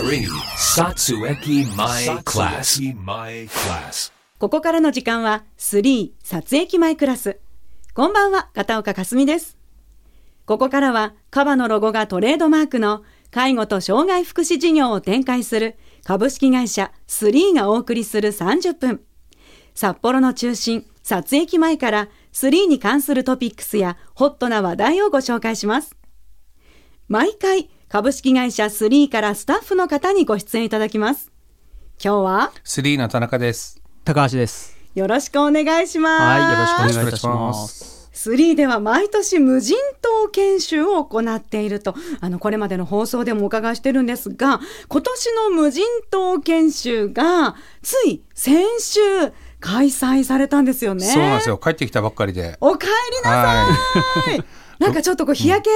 3. Satsueki My Class. My Class. ここからの時間は3撮影機前クラス。こんばんは、片岡かすみです。ここからは、カバのロゴがトレードマークの介護と障害福祉事業を展開する株式会社3がお送りする30分。札幌の中心、撮影機前から3に関するトピックスやホットな話題をご紹介します。毎回、株式会社3からスタッフの方にご出演いただきます。今日は、スリーの田中です。高橋です。よろしくお願いします。はい、よろしくお願いいたしま。しくお願いします3では毎年無人島研修を行っていると、あの、これまでの放送でもお伺いしてるんですが、今年の無人島研修が、つい先週開催されたんですよね。そうなんですよ。帰ってきたばっかりで。お帰りなはさい。なんかちょっとこう日焼け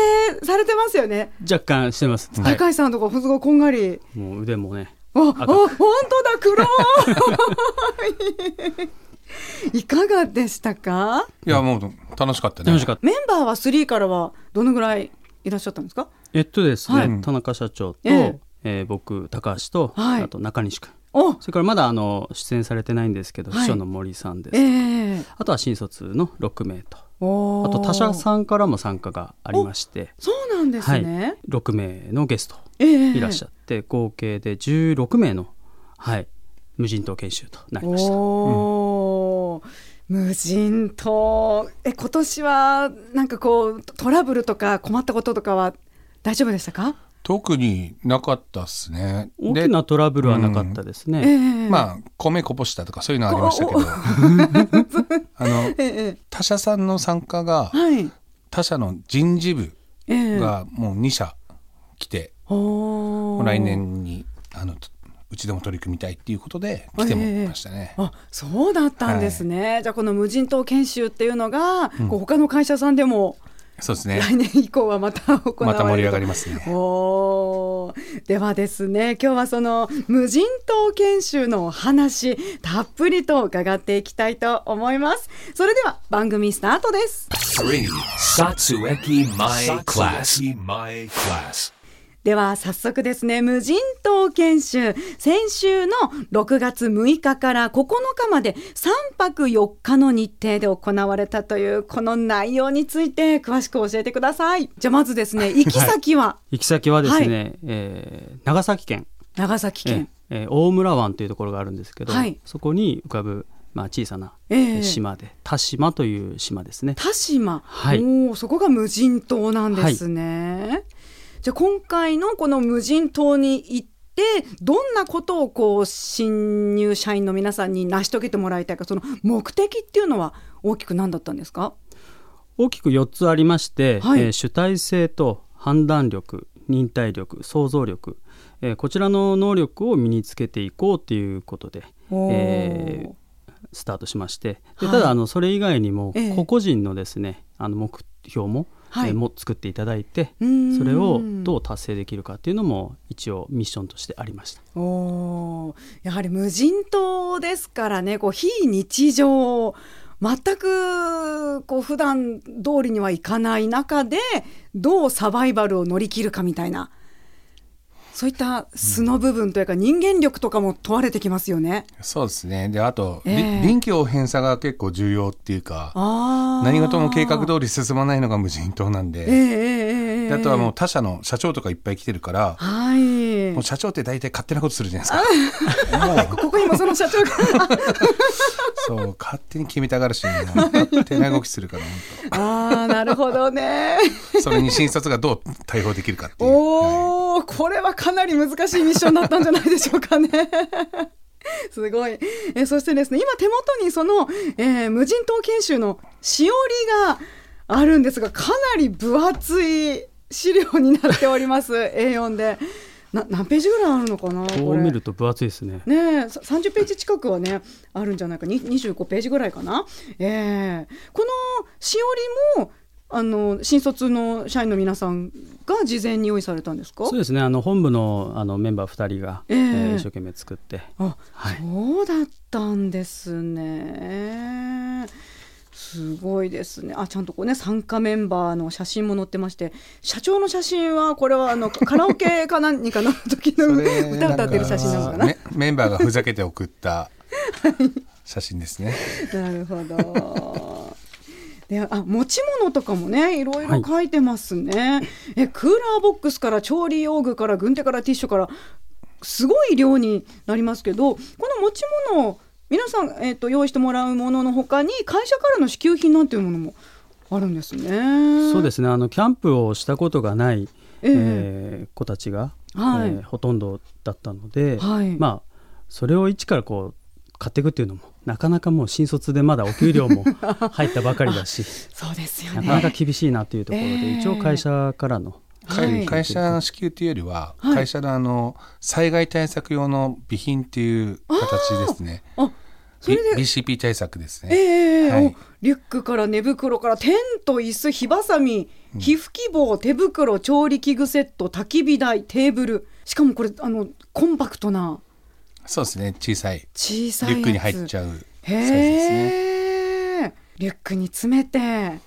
されてますよね。若干してます。はい。高橋さんとかすごいこんがり。もう腕もね。あ、あ、赤本当だ、黒い。いかがでしたか？い。いや、もう楽しかったね。楽しかった。メンバーは3からはどのぐらいいらっしゃったんですか？えっとですね、はい田中社長と、えええー僕、高橋と、はいあと中西君。おそれからまだあの出演されてないんですけど、はい秘書の森さんです。ええあとは新卒の6名と。あと他社さんからも参加がありまして、そうなんですね。6名のゲストええ。いらっしゃって、合計で16名の、はい、無人島研修となりました。おー。無人島。え今年はなんかこうトラブルとか困ったこととかは大丈夫でしたか？特になかったっすね。大きなトラブルはなかったですね。ええまあ、米こぼしたとかそういうのはありましたけど、あの、ええ他社さんの参加が、はい。他社の人事部ええ。がもう2社来て、おー。来年に、あの、うちでも取り組みたいっていうことで来てもらいましたね。あそうだったんですね、じゃあこの無人島研修っていうのが、こう他の会社さんでもそうですね。来年以降はまた行われるまた盛り上がりまますね。おー。ではですね今日はその無人島研修のお話たっぷりと伺っていきたいと思います。それでは番組スタートです 3. Satsueki My Class. My Class. では早速ですね無人島研修。先週の6月6日から9日まで3泊4日の日程で行われたというこの内容について詳しく教えてください。じゃあまずですね行き先は？行き先はですね、えー長崎県、長崎えー県、えー大村湾というところがあるんですけど、はい。そこに浮かぶ、まあ、小さな、えええー島で田島という島ですね。田島、はい。おーそこが無人島なんですね、じゃあ今回のこの無人島に行ってどんなことをこう新入社員の皆さんに成し遂げてもらいたいかその目的っていうのは大きく何だったんですか？大きく4つありまして、はい。えー主体性と判断力忍耐力想像力、えーこちらの能力を身につけていこうということで、えースタートしましてではい。ただあのそれ以外にもええ。個々人のですねあの目標も、はい。えーも作っていただいてそれをどう達成できるかっていうのも一応ミッションとしてありました。おー。やはり無人島ですからねこう非日常全くこう普段通りにはいかない中でどうサバイバルを乗り切るかみたいなそういった素の部分というか人間力とかも問われてきますよね。そうですね。で、あと、りええ臨機応変さが結構重要っていうか、何事も計画通り進まないのが無人島なんで、ええええええであとはもう他社の社長とかいっぱい来てるから、はいもう社長って大体勝手なことするじゃないですか。ここにもその社長が そう、勝手に決めたがるし、もう勝手な動きするから、本ああなるほどね。当それに新卒がどう対応できるかっていう。はいおお、これはかなり難しいミッションだったんじゃないでしょうかね。すごい。えそしてですね、今手元にその、えー無人島研修のしおりがあるんですが、かなり分厚い資料になっております。A4 で。な何ページぐらいあるのかなこう見ると分厚いですね。ねえさ30ページ近くはねあるんじゃないかに25ページぐらいかな、ええこのしおりもあの新卒の社員の皆さんが事前に用意されたんですか？そうですねあの本部のあのメンバー2人が、えええー一生懸命作ってあ、はいそうだったんですね。すごいですね。あ、ちゃんとこうね、参加メンバーの写真も載ってまして、社長の写真は、これはあの、カラオケか何かの時の歌歌ってる写真なのかな？メンバーがふざけて送った 写真ですね。なるほど。であ持ち物とかもねい。ろいろ書いてますね、えクーラーボックスから調理用具から軍手からティッシュからすごい量になりますけどこの持ち物皆さん、えー、と用意してもらうもののほかに会社からの支給品なんていうものもあるんですね。そうですね。あのキャンプをしたことがない、ええ。えー子たちが、はい。えーほとんどだったので、はい。まあそれを一からこう買っていくっていうのもなかなかもう新卒でまだお給料も 入ったばかりだしそうですよなかなかね。厳しいなというところで、ええ一応会社からのはい会社の支給というよりは、はい会社のあの災害対策用の備品っていう形ですね。あそれで B- BCP 対策ですね。ええはいおリュックから寝袋からテント椅子火ばさみ皮膚希望手袋調理器具セット焚き火台テーブルしかもこれあのコンパクトなそうですね。小さい。小さいリュックに入っちゃう。サイズですね。リュックに詰めて。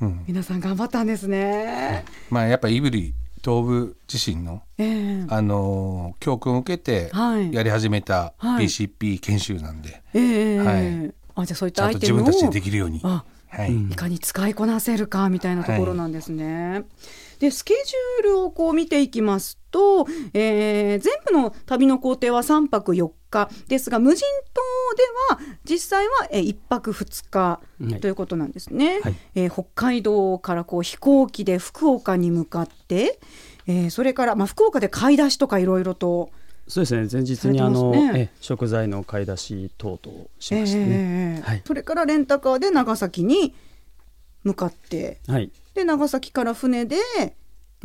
うん、皆さん頑張ったんですね、まあやっぱ胆振東部自身のええ。あのー教訓を受けてはい。やり始めたはい。BCP 研修なんで、ええ。はい。あじゃあそういったアイテムを自分たちでできるように。あはい。うんいかに使いこなせるかみたいなところなんですね。でスケジュールをこう見ていきますと、えー全部の旅の工程は3泊4日ですが無人島では実際は、え1泊2日はい。ということなんですね。はい。えー北海道からこう飛行機で福岡に向かって、えーそれから、まあ、福岡で買い出しとかいろいろとそうですね。前日にあの、ね。え食材の買い出し等々しましたね、えーはい。それからレンタカーで長崎に向かって。はい。で長崎から船で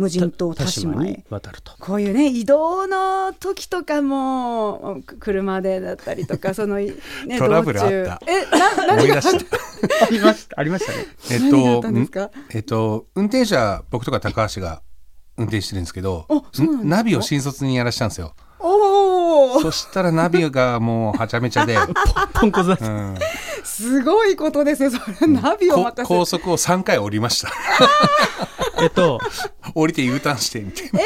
無人島田島へに渡ると。こういうね移動の時とかもく車でだったりとか その、ね、トラブルあった。えな何が？思い出した。ありましたありましたね えっとえっと運転手僕とか高橋が運転してるんですけどナビを新卒にやらしたんですよ。おおそしたらナビがもうはちゃめちゃで、ポンコツだっうたん、すごいことですよそれ。ナビをこ任せ高速を3回降りました。えっと降りて U ターンしてみたいな。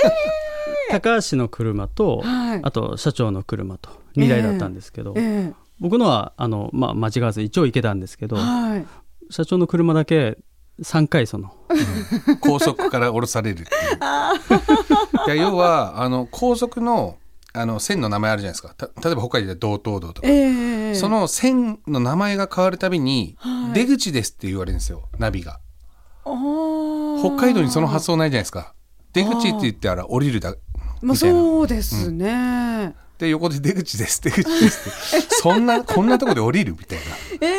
高橋の車と、はいあと社長の車と2台だったんですけど、え僕のはあの、まあ、間違わず一応行けたんですけど、えはい社長の車だけ3回その高速から降ろされるっていう。いや要はあの高速のあの線の名前あるじゃないですか。た例えば北海道で道東道とか。ええその線の名前が変わるたびに、はい出口ですって言われるんですよ、ナビが。北海道にその発想ないじゃないですか。出口って言ったら降りるだ。まあ、みたいなそうですね、で、横で出口です、出口ですって。そんな、こんなとこで降りるみたいえな。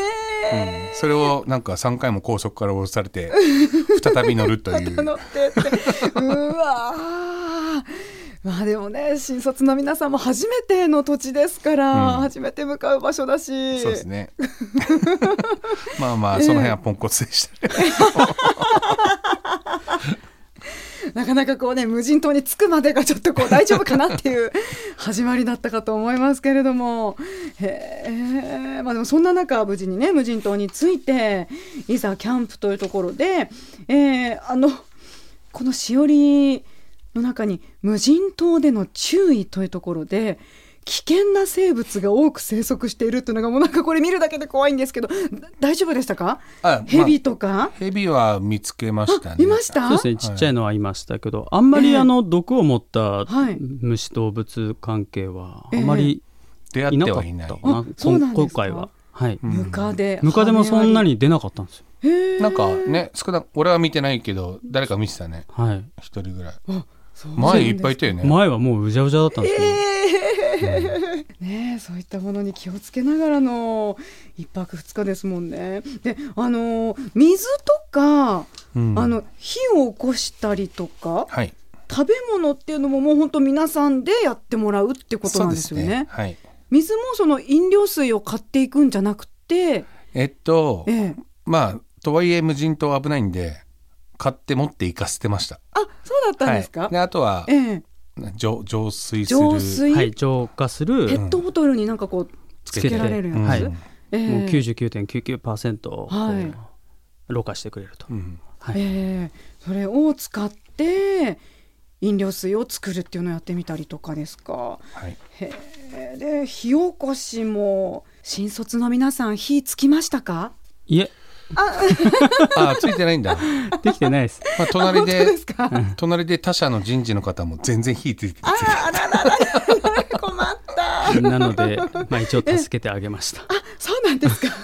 えうん。それをなんか3回も高速から降ろされて、再び乗るという。うわー まあでもね新卒の皆さんも初めての土地ですから、うん初めて向かう場所だしそうですね。まあまあ、その辺はポンコツでしたね。なかなかこうね無人島に着くまでがちょっとこう大丈夫かなっていう 始まりだったかと思いますけれども。へえまあでもそんな中無事にね無人島に着いていざキャンプというところで、えーあのこのしおりの中に無人島での注意というところで危険な生物が多く生息しているというのがもうなんかこれ見るだけで怖いんですけどだ大丈夫でしたか？あヘビまとか、あヘビは見つけましたね。いました？そうですねちっちゃいのはいましたけど、あんまりええあの毒を持ったはい虫動物関係はええあまり出会ってはいない。かな、あそうなんですか？今回は。はい、うんムカデムカデもそんなにに出なかったんですよ。なんかね、少な俺は見てないけど、誰か見てたね。はい。一人ぐらい。前いっぱいいたよね。前はもううじゃうじゃだったんですけど、えーねえそういったものに気をつけながらの一泊二日ですもんね。であの水とか、うんあの火を起こしたりとかはい。食べ物っていうのももう本当皆さんでやってもらうってことなんですよね。そうはい。水もその飲料水を買っていくんじゃなくて、えっと、ええまあ、とはいえ無人島危ないんで、買って持って行かせてました。あそうだったんですか？はい、であとはええ。浄浄水する。浄水、はい、浄化する、ペットボトルになんかこうつけられるやつ、はい。うんええ。もう99.99%をこうはい。ろ過してくれると、うん。はい。ええ。それを使って飲料水を作るっていうのをやってみたりとかですか？はい、へえ。で火起こしも新卒の皆さん火つきましたか？いえあついてないんだ、できてないです。まあ、隣でですか？隣で他社の人事の方も全然火ついてああららららら困った。なので、まあ、一応助けてあげました。あそうなんですか。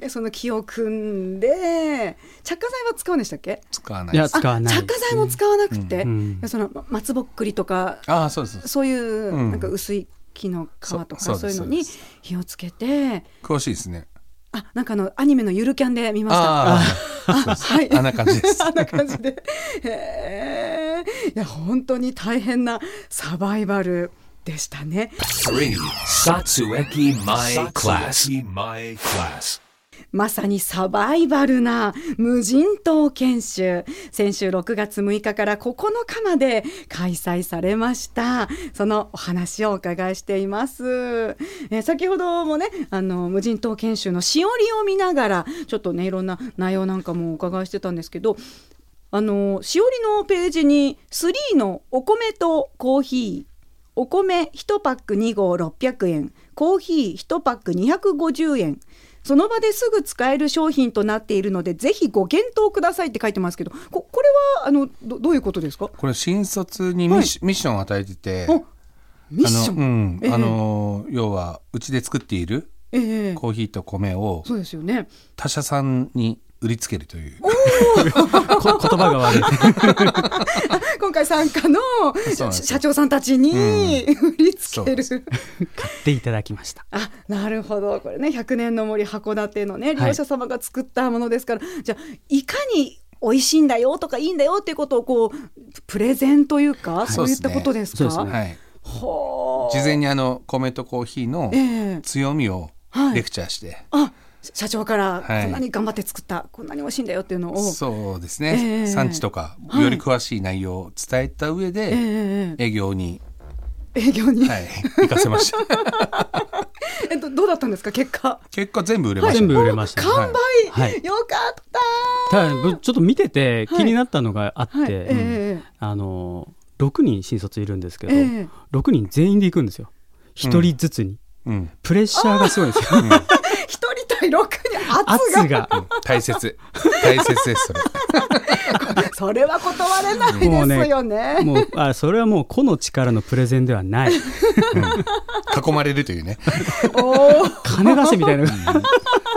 えその木を組んで着火剤は使うんでしたっけ？いや使わないです。使わない。着火剤も使わなくて、うん。そのま松ぼっくりとかああそうです。そういううん。なんか薄い木の皮とかそそういうのに火をつけて。詳しいですねあなんかあのアニメのゆるキャンで見ました。あああはい。あんな感じです。あんな感じで。へえいや本当に大変なサバイバルでしたね。3. Satsueki My Class. My Class. まさにサバイバルな無人島研修。先週6月6日から9日まで開催されました。そのお話をお伺いしています、え先ほどもねあの無人島研修のしおりを見ながらちょっとねいろんな内容なんかもお伺いしてたんですけどあのしおりのページに3のお米とコーヒー。お米1パック2合600円。コーヒー1パック250円。その場ですぐ使える商品となっているのでぜひご検討くださいって書いてますけどここれはあのどどういうことですか？これ新卒にミッシ,、ョンを与えてておミッション？あの,、要はうちで作っているええ。コーヒーと米をそうですよね。他社さんに売りつけるという。こ言葉が悪い。今回参加の社長さんたちに、売りつける。そ買っていただきました。あなるほど。これね100年の森函館のね利用者様が作ったものですから、じゃあいかに美味しいんだよとかいいんだよっていうことをこうプレゼンというか、そういったことですか？そうですね。はい、事前にあの米とコーヒーのええ。強みをはい。レクチャーして、あ社長からはい。こんなに頑張って作った、こんなに美味しいんだよっていうのを、そうですね、ええ。産地とかはいより詳しい内容を伝えた上えで、え営業に、営業に、はい、行かせました。えっとどうだったんですか結果？結果全部売れました、全部売れました、完売、はい。よかった！ただぶちょっと見てて気になったのがあって、はい。ええあの6人新卒いるんですけど、ええ。6人全員で行くんですよ。1人ずつに、うん。プレッシャーがすごいんですよ一人対六に圧圧が。が大切。大切ですそれ。それは断れないですよね。もうあそれはもう個の力のプレゼンではない。囲まれるというね。お金出せみたいな。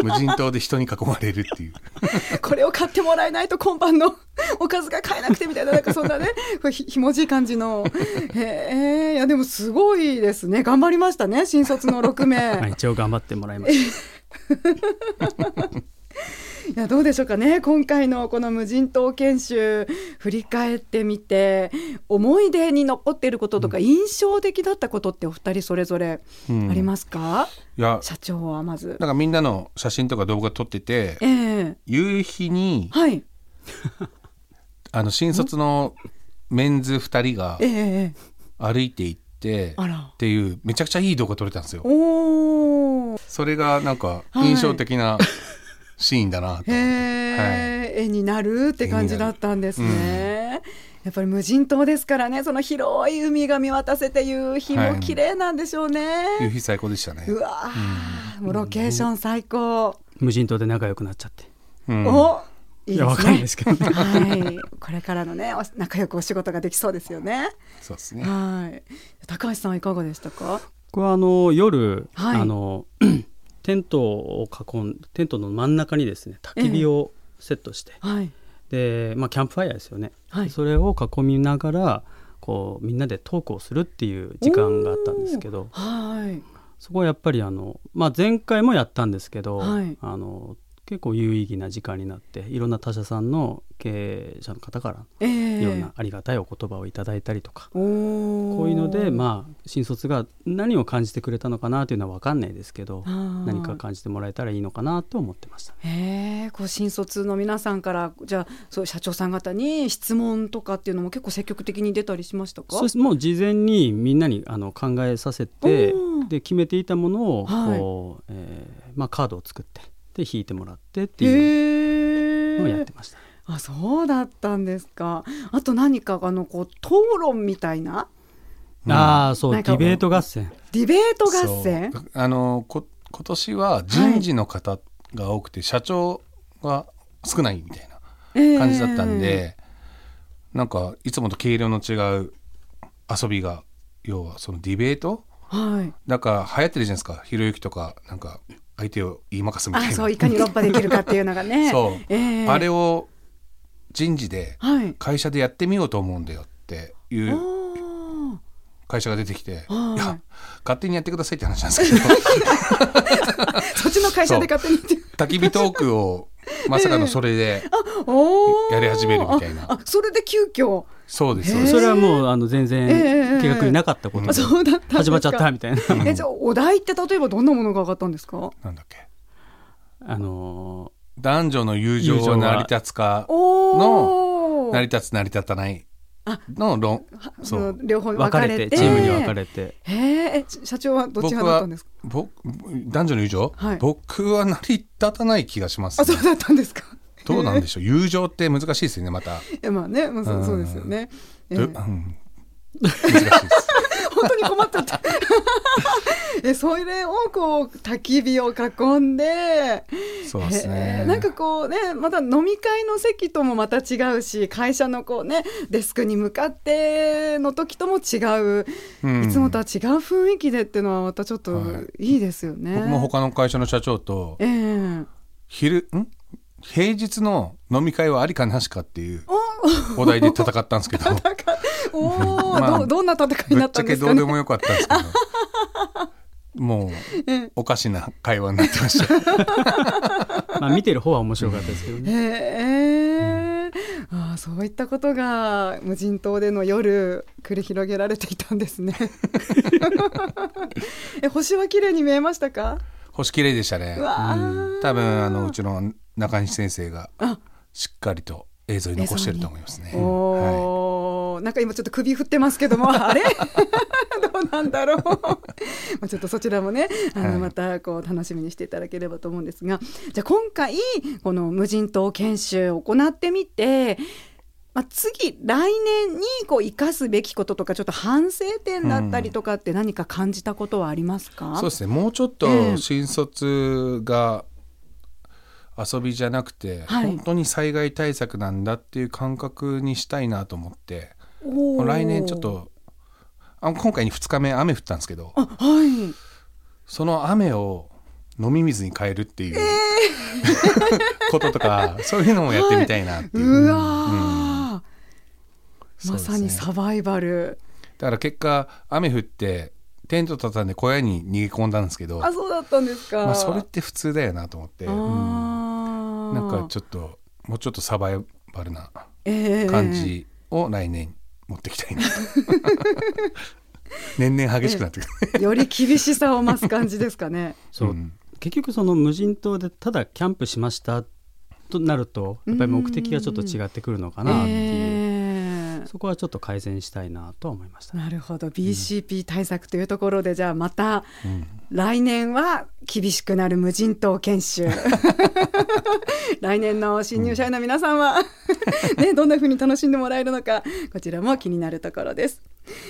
無人島で人に囲まれるっていう。ーこれを買ってもらえないと今晩のおかずが買えなくてみたいななんかそんなねひひもじい感じの。へえいやでもすごいですね。頑張りましたね新卒の6名。まあ一応頑張ってもらいましたいやどうでしょうかね。今回のこの無人島研修振り返ってみて思い出に残っていることとか印象的だったことってお二人それぞれありますか、いや。社長はまず。なんかみんなの写真とか動画撮っててええ。夕日にはい。あの新卒のメンズ2人が歩いていってっていうめちゃくちゃいい動画撮れたんですよそれがなんかはい。印象的なシーンだなと、へえ、絵になるって感じだったんですね。やっぱり無人島ですからね。その広い海が見渡せて夕日も綺麗なんでしょうね。夕日最高でしたね。うわー。もうロケーション最高。無人島で仲良くなっちゃって。うん。おいいですね。わかんないですけど。ねはい、これからのねお仲良くお仕事ができそうですよね。そうですね。はい。高橋さんはいかがでしたか？これはあの夜、はい。あの テントを囲んテントの真ん中にですね焚き火をセットして、はい。で、まあ、キャンプファイヤーですよね、はい。それを囲みながらこうみんなでトークをするっていう時間があったんですけど。はい。そこはやっぱりあの、まあ、前回もやったんですけど、はい。あの結構有意義な時間になっていろんな他社さんの経営者の方からええ。いろんなありがたいお言葉をいただいたりとか、おー。こういうのでまあ新卒が何を感じてくれたのかなというのは分かんないですけど何か感じてもらえたらいいのかなと思ってました。へえこう新卒の皆さんからじゃあそう社長さん方に質問とかっていうのも結構積極的に出たりしましたか？そうです。もう事前にみんなにあの考えさせてで決めていたものをはい。こう、えーまあ、カードを作ってで引いてもらってっていうのをやってました。あそうだったんですか。あと何かあのこう討論みたいな？ああそうディベート合戦。ディベート合戦？あのこ今年は人事の方が多くて、社長が少ないみたいな感じだったんで、なんかいつもと毛色の違う遊びが要はそのディベート？はい。なんか流行ってるじゃないですか。ひろゆきとかなんか相手を言いまかすみたいな。あそういかに論破できるかっていうのがね。そう、ええ。あれを人事ではい。会社でやってみようと思うんだよっていう会社が出てきて、はい。いや勝手にやってくださいって話なんですけど。そっちの会社で勝手に言って。焚き火トークを まさかのそれで、おー。やり始めるみたいな。ああそれで急遽。そうです。そうへー。それはもうあの全ええ然計画になかったことええでそうだったんですか。始まっちゃったみたいな。えじゃあお題って例えばどんなものが上がったんですか？なんだっけ？あの男女の友情は成り立つかおお成り立つ成り立たないの論そそう。う両方ー分かれてチームに分かれて。へええ社長はどっち派だったんですか？僕男女の友情、はい。僕は成り立たない気がします、あそうだったんですか？どうなんでしょう？友情って難しいですよねまた、えまあね、まあ、そうですよね、えどえうん難しいです本当に困っちゃった。えそれをこう焚き火を囲んで。そうですね。なんかこうねまた飲み会の席ともまた違うし会社のこうねデスクに向かっての時とも違う、うん。いつもとは違う雰囲気でっていうのはまたちょっとはい。いいですよね。僕も他の会社の社長とええ。昼ん？平日の飲み会はありかなしかっていうお題で戦ったんですけど。なんかおー、まあどどんな戦いになったんですかね。どうでもよかったんですけどもうおかしな会話になってました まあ見てる方は面白かったですけどねへえ、ああそういったことが無人島での夜繰り広げられていたんですね。え星は綺麗に見えましたか？星綺麗でしたねうわあ、多分あのうちの中西先生があしっかりと映像に残してると思いますね。はおお、なんか今ちょっと首振ってますけども、あれ？どうなんだろう？まあちょっとそちらもね、あのはい。またこう楽しみにしていただければと思うんですが、じゃあ今回この無人島研修を行ってみて。まあ、次来年にこう生かすべきこととかちょっと反省点だったりとかって何か感じたことはありますか、い、そうですね。もうちょっええ。と新卒が遊びじゃなくて、はい。本当に災害対策なんだっていう感覚にしたいなと思って来年ちょっとあ今回に2日目雨降ったんですけどあはい。その雨を飲み水に変えるっていう、こととかそういうのもやってみたいなっていう、うわー、まそうですね。さにサバイバル。だから結果雨降ってテント畳んで小屋に逃げ込んだんですけどあそうだったんですか、まあ、それって普通だよなと思って、あー。なんかちょっともうちょっとサバイバルなええ感じを来年持ってきたいな、年々激しくなってくる、より厳しさを増す感じですかね。そう、うん。結局その無人島でただキャンプしましたとなるとやっぱり目的がちょっと違ってくるのかなっていう、ええそこはちょっと改善したいなとは思いましたね。なるほど。BCP 対策というところで、じゃあまたうん。来年は厳しくなる無人島研修。来年の新入社員の皆さんは、ね、どんな風に楽しんでもらえるのかこちらも気になるところです。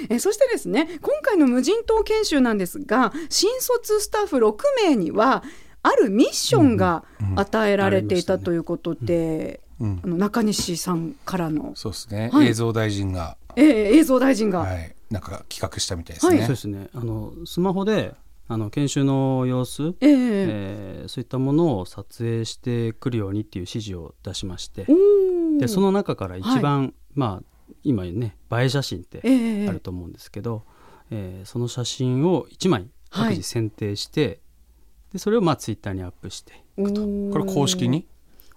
えそしてですね今回の無人島研修なんですが新卒スタッフ6名にはあるミッションが与えられていたということで、うん。あの中西さんからの、そうですね、はい。映像大臣が、えー映像大臣が、はい、なんか企画したみたいですね、そうですね。あのスマホであの研修の様子、えーえーそういったものを撮影してくるようにっていう指示を出しまして。でその中から一番、まあ今ね映え写真ってえーあると思うんですけど、えーその写真を1枚各はい。自選定して、でそれをまあツイッターにアップしてこれ公式に？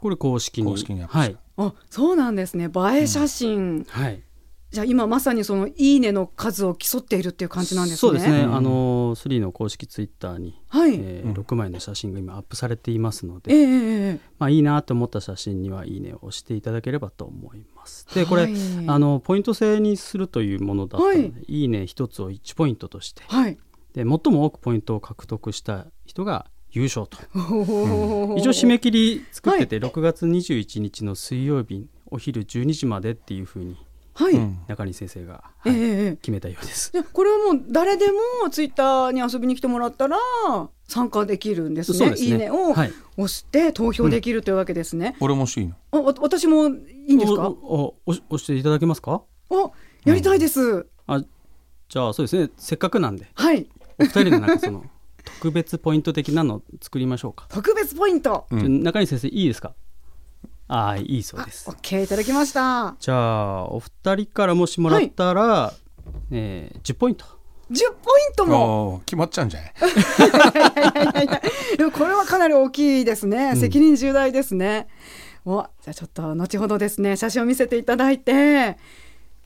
これ公式に。公式にアップした。はい、あそうなんですね。映え写真、はい、じゃあ今まさにその「いいね」の数を競っているっていう感じなんですね。そうですね、うん。あの3の公式ツイッターに、はい、えー6枚の写真が今アップされていますのええで、ええまあ、いいなと思った写真にはいいねを押していただければと思います。でこれ、はいあのポイント制にするというものだったので、はい。い、いね1つを1ポイントとしてはい。で最も多くポイントを獲得した人が優勝と。おー一応締め切り作ってて、6月21日の水曜日お昼12時までっていうふうにはい、うん。中西先生が、えはいえええ。決めたようです。でこれはもう誰でもツイッターに遊びに来てもらったら参加できるんですね。すね。いいねをはい。押して投票できるというわけですね。俺もしていいの。あわ私もいいんですか？おおお押していただけますか？あやりたいです。あじゃあそうですね。せっかくなんで。はい。お二人のなんかその特別ポイント的なのを作りましょうか、特別ポイント。うん。じゃあ中西先生いいですか？ああいいそうあです。オッケーいただきました。じゃあお二人からもしもらったら、えー10ポイント。10ポイントも。決まっちゃうんじゃないこれはかなり大きいですね。責任重大ですね。おじゃあちょっと後ほどですね。写真を見せていただいて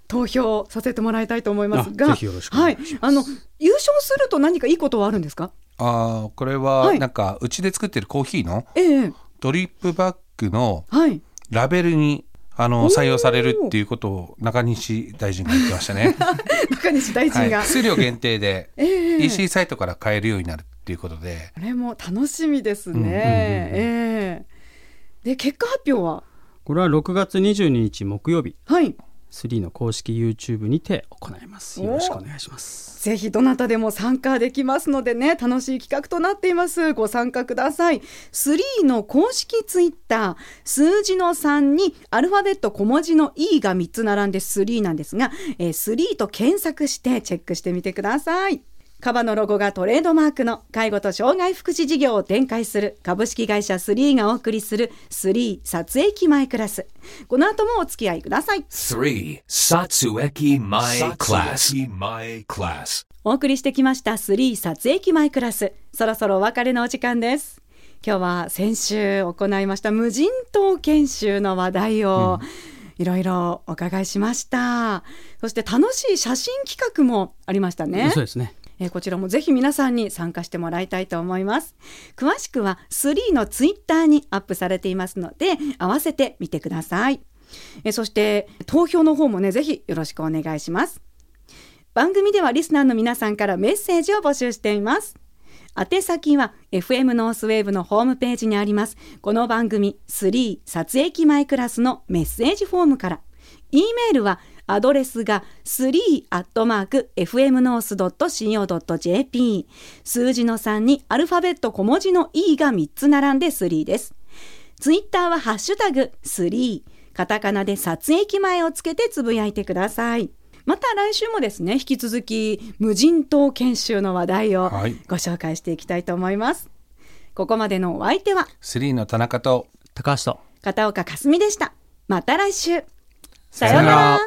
投票させてもらいたいと思いますが、あぜひよろしくお願いします。はい、あの優勝すると何かいいことはあるんですか？あーこれははい。なんかうちで作ってるコーヒーのええ。ドリップバッグのはい。ラベルにあの採用されるっていうことを中西大臣が言ってましたね。中西大はい、臣が、数量限定でええ。EC サイトから買えるようになるっていうことで、これも楽しみですね。うんうんうんうん。ええ。で結果発表は？これは6月22日木曜日。はい。3の公式 YouTube にて行います。よろしくお願いします。ぜひどなたでも参加できますのでね楽しい企画となっています。ご参加ください。3の公式ツイッター数字の3にアルファベット小文字の E が3つ並んで3なんですが、えー、3と検索してチェックしてみてくださいカバのロゴがトレードマークの介護と障害福祉事業を展開する株式会社3がお送りする3撮影機前クラス。この後もお付き合いください。3. Satsueki My Class. My Class. お送りしてきました3撮影機前クラス。そろそろお別れのお時間です。今日は先週行いました無人島研修の話題を、いろいろお伺いしました。そして楽しい写真企画もありましたね。そうですねえーこちらもぜひ皆さんに参加してもらいたいと思います。詳しくは3のツイッターにアップされていますので合わせてみてください。えーそして投票の方もねぜひよろしくお願いします。番組ではリスナーの皆さんからメッセージを募集しています。宛先は FM ノースウェーブのホームページにあります。この番組3札駅前クラスのメッセージフォームから。E メールはアドレスが 3-fmnorth.co.jp 数字の3にアルファベット小文字の E が3つ並んで3です。ツイッターはハッシュタグ3カタカナで撮影機前をつけてつぶやいてください。また来週もですね引き続き無人島研修の話題をはい。ご紹介していきたいと思います、ここまでのお相手は3の田中と高橋と片岡かすみでした。また来週。ささようなら